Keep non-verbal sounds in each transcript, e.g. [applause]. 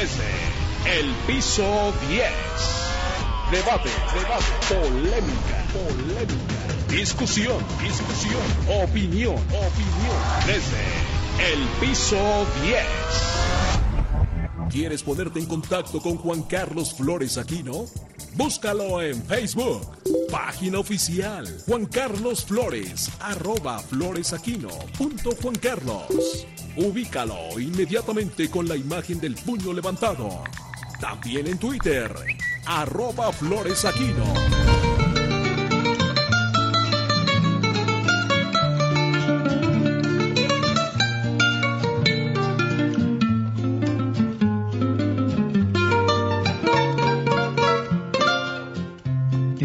desde el piso 10. Debate, debate, polémica, polémica, discusión, discusión, opinión, opinión, desde el piso 10. ¿Quieres ponerte en contacto con Juan Carlos Flores Aquino? Búscalo en Facebook. Página oficial. Juan Carlos Flores. Arroba Carlos. Ubícalo inmediatamente con la imagen del puño levantado. También en Twitter. Arroba floresaquino.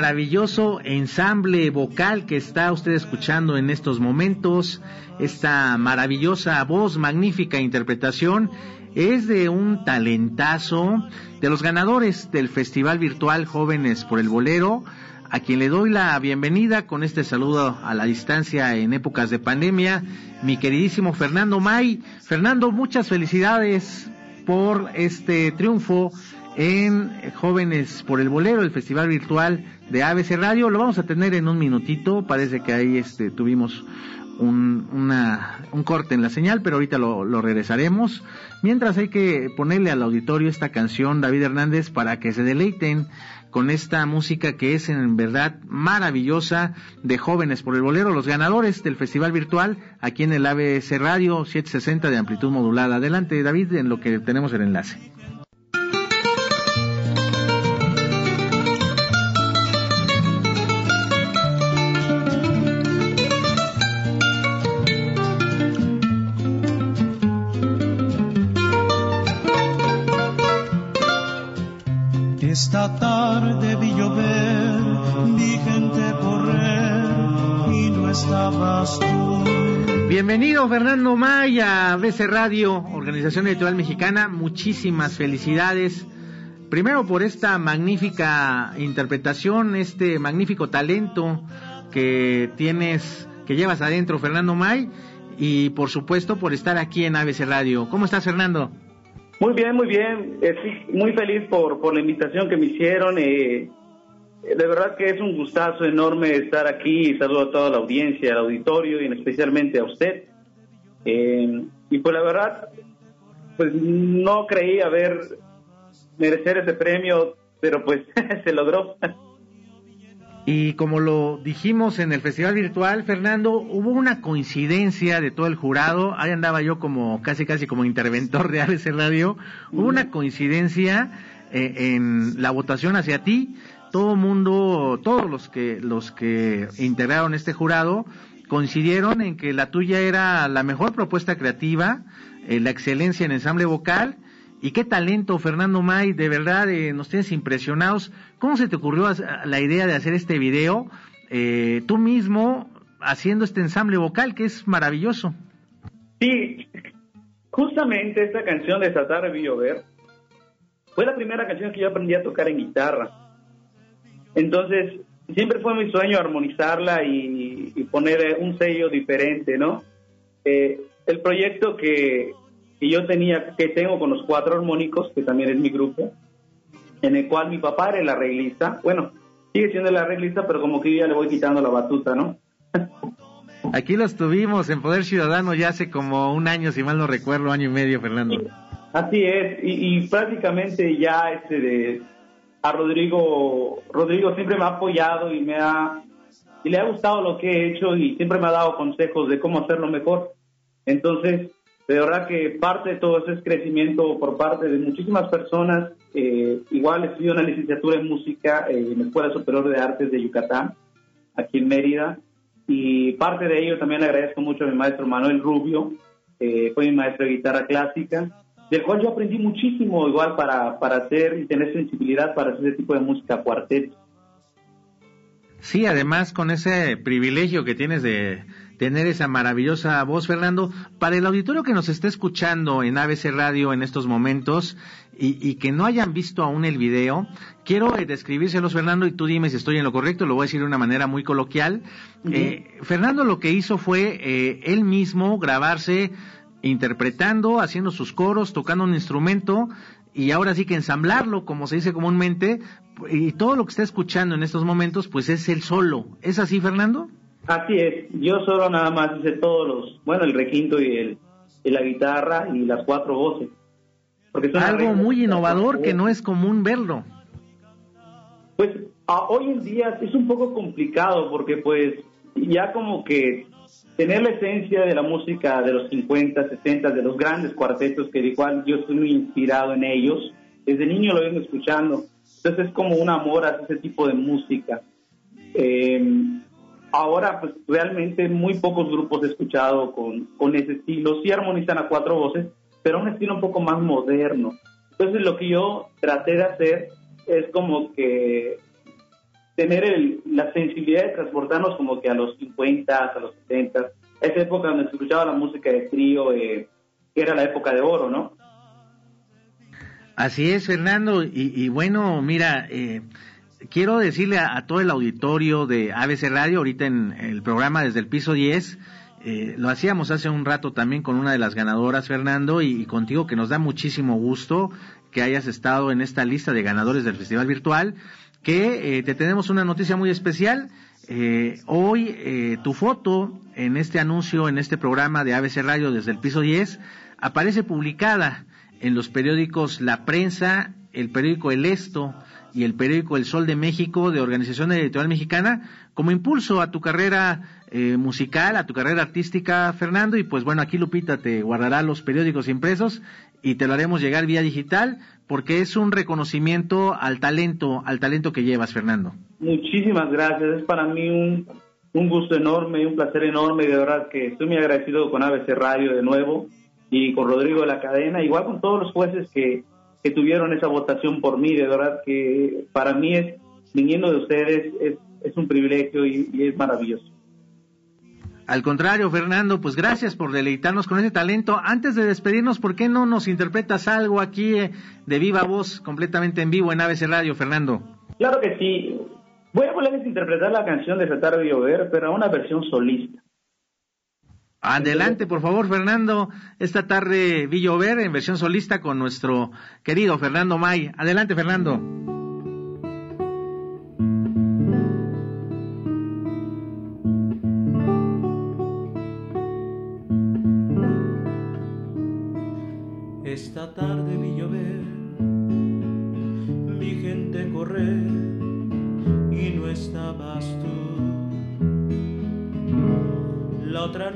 Maravilloso ensamble vocal que está usted escuchando en estos momentos, esta maravillosa voz, magnífica interpretación, es de un talentazo de los ganadores del Festival Virtual Jóvenes por el Bolero, a quien le doy la bienvenida con este saludo a la distancia en épocas de pandemia, mi queridísimo Fernando May. Fernando, muchas felicidades por este triunfo en Jóvenes por el Bolero, el festival virtual de ABC Radio. Lo vamos a tener en un minutito, parece que ahí este, tuvimos un, un corte en la señal, pero ahorita lo, lo, regresaremos. Mientras hay que ponerle al auditorio esta canción, David Hernández, para que se deleiten con esta música que es en verdad maravillosa de jóvenes por el bolero, los ganadores del festival virtual aquí en el ABC Radio 760 de amplitud modulada. Adelante David en lo que tenemos el enlace. Esta tarde vi llover, vi gente correr y no estabas tú. Bienvenido Fernando Maya, BC Radio, Organización Editorial Mexicana. Muchísimas felicidades. Primero por esta magnífica interpretación, este magnífico talento que tienes, que llevas adentro, Fernando May, y por supuesto por estar aquí en ABC Radio. ¿Cómo estás, Fernando? Muy bien, muy bien. Eh, muy feliz por, por la invitación que me hicieron. Eh, de verdad que es un gustazo enorme estar aquí. Saludo a toda la audiencia, al auditorio y especialmente a usted. Eh, y pues la verdad, pues no creí haber merecer ese premio, pero pues [laughs] se logró. Y como lo dijimos en el festival virtual, Fernando, hubo una coincidencia de todo el jurado. Ahí andaba yo como casi casi como interventor de ABC Radio. Hubo una coincidencia eh, en la votación hacia ti. Todo mundo, todos los que los que integraron este jurado coincidieron en que la tuya era la mejor propuesta creativa, eh, la excelencia en ensamble vocal y qué talento, Fernando May, de verdad eh, nos tienes impresionados. ¿Cómo se te ocurrió la idea de hacer este video? Eh, tú mismo haciendo este ensamble vocal que es maravilloso. Sí, justamente esta canción de Satar de Llover fue la primera canción que yo aprendí a tocar en guitarra. Entonces, siempre fue mi sueño armonizarla y, poner eh, un sello diferente, ¿no? el proyecto que, que yo tenía, que tengo con los cuatro armónicos, que también es mi grupo, en el cual mi papá era el arreglista. Bueno, sigue siendo el arreglista, pero como que yo ya le voy quitando la batuta, ¿no? [laughs] Aquí los tuvimos en Poder Ciudadano ya hace como un año, si mal no recuerdo, año y medio, Fernando. Así es, y, prácticamente ya este de a Rodrigo, Rodrigo siempre me ha apoyado y me ha y le ha gustado lo que he hecho y siempre me ha dado consejos de cómo hacerlo mejor. Entonces, de verdad que parte de todo ese es crecimiento por parte de muchísimas personas. Eh, igual estudié una licenciatura en música eh, en la Escuela Superior de Artes de Yucatán, aquí en Mérida. Y parte de ello también agradezco mucho a mi maestro Manuel Rubio, eh, fue mi maestro de guitarra clásica, del cual yo aprendí muchísimo igual para, para hacer y tener sensibilidad para hacer ese tipo de música cuarteto. Sí, además con ese privilegio que tienes de tener esa maravillosa voz, Fernando, para el auditorio que nos está escuchando en ABC Radio en estos momentos y, que no hayan visto aún el video, quiero eh, describírselos, Fernando, y tú dime si estoy en lo correcto, lo voy a decir de una manera muy coloquial. Eh, Fernando lo que hizo fue eh, él mismo grabarse interpretando, haciendo sus coros, tocando un instrumento, y ahora sí que ensamblarlo, como se dice comúnmente, y todo lo que está escuchando en estos momentos, pues es el solo. ¿Es así, Fernando? Así es, yo solo nada más hice todos los, bueno, el requinto y, el, y la guitarra y las cuatro voces. Porque Algo muy innovador que no es común verlo. Pues hoy en día es un poco complicado porque pues ya como que tener la esencia de la música de los 50, 60, de los grandes cuartetos, que igual yo estoy muy inspirado en ellos, desde niño lo vengo escuchando, entonces es como un amor a ese tipo de música. Em, ahora, pues realmente muy pocos grupos he escuchado con, con ese estilo, sí armonizan a cuatro voces, pero un estilo un poco más moderno. Entonces lo que yo traté de hacer es como que tener el, la sensibilidad de transportarnos como que a los 50, a los 70, esa época donde se escuchaba la música de trío, eh, que era la época de oro, ¿no? Así es, Fernando, y, bueno, mira, eh, quiero decirle a, todo el auditorio de ABC Radio, ahorita en el programa desde el piso 10, eh, lo hacíamos hace un rato también con una de las ganadoras, Fernando, y, contigo que nos da muchísimo gusto que hayas estado en esta lista de ganadores del Festival Virtual que eh, te tenemos una noticia muy especial. Eh, hoy eh, tu foto en este anuncio, en este programa de ABC Radio desde el piso 10, aparece publicada en los periódicos La Prensa, el periódico El Esto y el periódico El Sol de México de Organización Editorial Mexicana como impulso a tu carrera musical, a tu carrera artística, Fernando. Y pues bueno, aquí Lupita te guardará los periódicos impresos y te lo haremos llegar vía digital porque es un reconocimiento al talento, al talento que llevas, Fernando. Muchísimas gracias, es para mí un, un gusto enorme un placer enorme, de verdad que estoy muy agradecido con ABC Radio de nuevo y con Rodrigo de la cadena, igual con todos los jueces que, que tuvieron esa votación por mí, de verdad que para mí es, viniendo de ustedes, es, es un privilegio y es maravilloso. Al contrario, Fernando, pues gracias por deleitarnos con ese talento. Antes de despedirnos, ¿por qué no nos interpretas algo aquí eh, de viva voz, completamente en vivo en ABC Radio, Fernando? Claro que sí. Voy a volverles a interpretar la canción de Tratar de Llover, pero a una versión solista. Adelante, por favor, Fernando. Esta tarde vi llover en versión solista con nuestro querido Fernando May. Adelante, Fernando.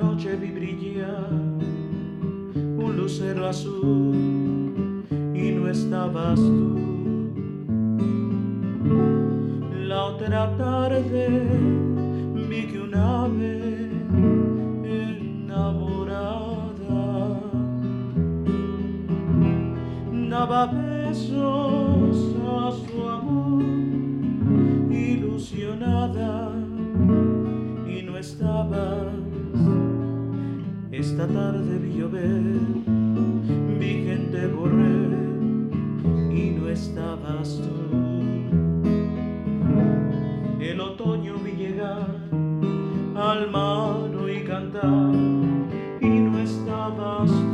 Noche vi brillar un lucero azul y no estabas tú. La otra tarde vi que un ave daba besos Esta tarde vi llover, vi gente correr y no estabas tú. El otoño vi llegar al mar y cantar y no estabas tú.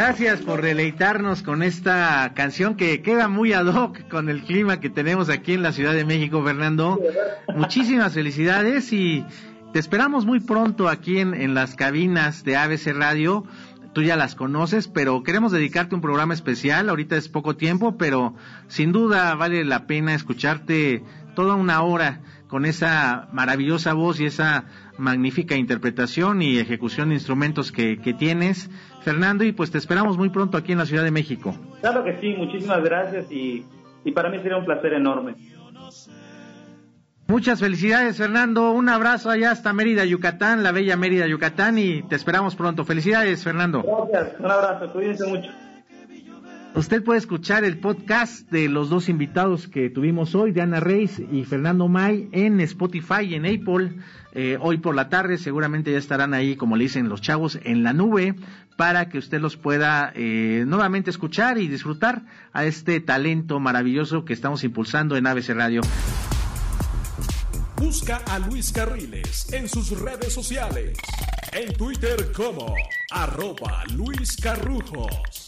Gracias por deleitarnos con esta canción que queda muy ad hoc con el clima que tenemos aquí en la Ciudad de México, Fernando. Muchísimas felicidades y te esperamos muy pronto aquí en, las cabinas de ABC Radio. Tú ya las conoces, pero queremos dedicarte un programa especial. Ahorita es poco tiempo, pero sin duda vale la pena escucharte toda una hora con esa maravillosa voz y esa magnífica interpretación y ejecución de instrumentos que, que tienes. Fernando, y pues te esperamos muy pronto aquí en la Ciudad de México. Claro que sí, muchísimas gracias y, y para mí sería un placer enorme. Muchas felicidades, Fernando. Un abrazo allá hasta Mérida, Yucatán, la bella Mérida, Yucatán, y te esperamos pronto. Felicidades, Fernando. Gracias, un abrazo, cuídense mucho. Usted puede escuchar el podcast de los dos invitados que tuvimos hoy, Diana Reis y Fernando May, en Spotify y en Apple. Eh, hoy por la tarde seguramente ya estarán ahí, como le dicen los chavos, en la nube para que usted los pueda eh, nuevamente escuchar y disfrutar a este talento maravilloso que estamos impulsando en ABC Radio. Busca a Luis Carriles en sus redes sociales. En Twitter como arroba Luis Carrujos.